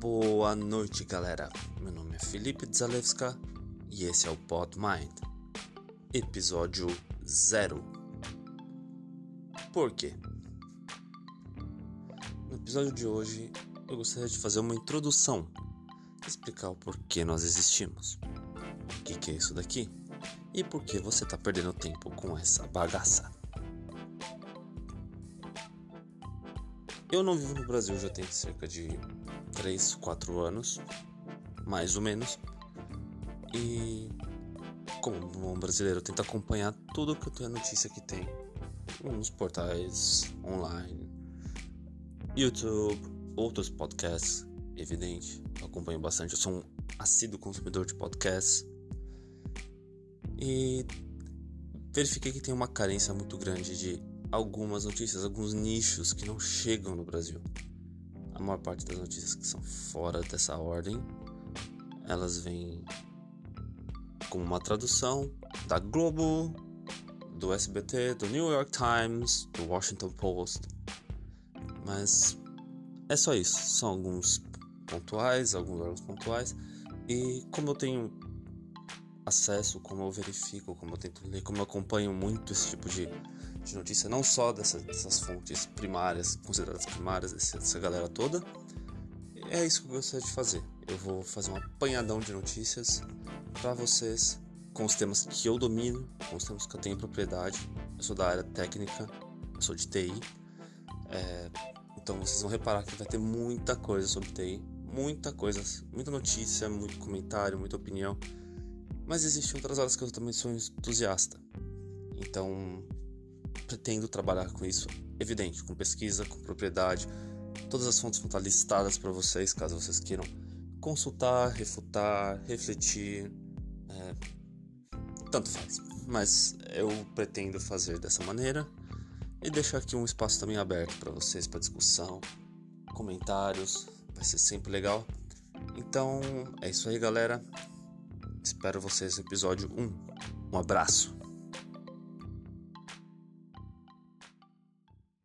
Boa noite, galera. Meu nome é Felipe Zalewska e esse é o Pod Mind, episódio 0. Por quê? No episódio de hoje, eu gostaria de fazer uma introdução, explicar o porquê nós existimos, o que, que é isso daqui e por que você está perdendo tempo com essa bagaça. Eu não vivo no Brasil já tem cerca de 3, 4 anos, mais ou menos. E como um brasileiro, eu tento acompanhar tudo que a notícia que tem nos portais online, YouTube, outros podcasts, evidente. Eu acompanho bastante, eu sou um assíduo consumidor de podcasts. E verifiquei que tem uma carência muito grande de algumas notícias, alguns nichos que não chegam no Brasil. A maior parte das notícias que são fora dessa ordem, elas vêm como uma tradução da Globo, do SBT, do New York Times, do Washington Post. Mas é só isso, são alguns pontuais, alguns órgãos pontuais. E como eu tenho acesso, como eu verifico, como eu tento ler, como eu acompanho muito esse tipo de, de notícia, não só dessa, dessas fontes primárias, consideradas primárias, dessa, dessa galera toda. É isso que eu gostaria de fazer. Eu vou fazer um apanhadão de notícias para vocês com os temas que eu domino, com os temas que eu tenho propriedade. Eu sou da área técnica, eu sou de TI. É, então vocês vão reparar que vai ter muita coisa sobre TI, muita coisa, muita notícia, muito comentário, muita opinião. Mas existem outras áreas que eu também sou entusiasta. Então, pretendo trabalhar com isso, evidente, com pesquisa, com propriedade. Todas as fontes vão estar listadas para vocês, caso vocês queiram consultar, refutar, refletir. É, tanto faz. Mas eu pretendo fazer dessa maneira e deixar aqui um espaço também aberto para vocês, para discussão, comentários. Vai ser sempre legal. Então é isso aí, galera. Espero vocês no episódio 1. Um abraço.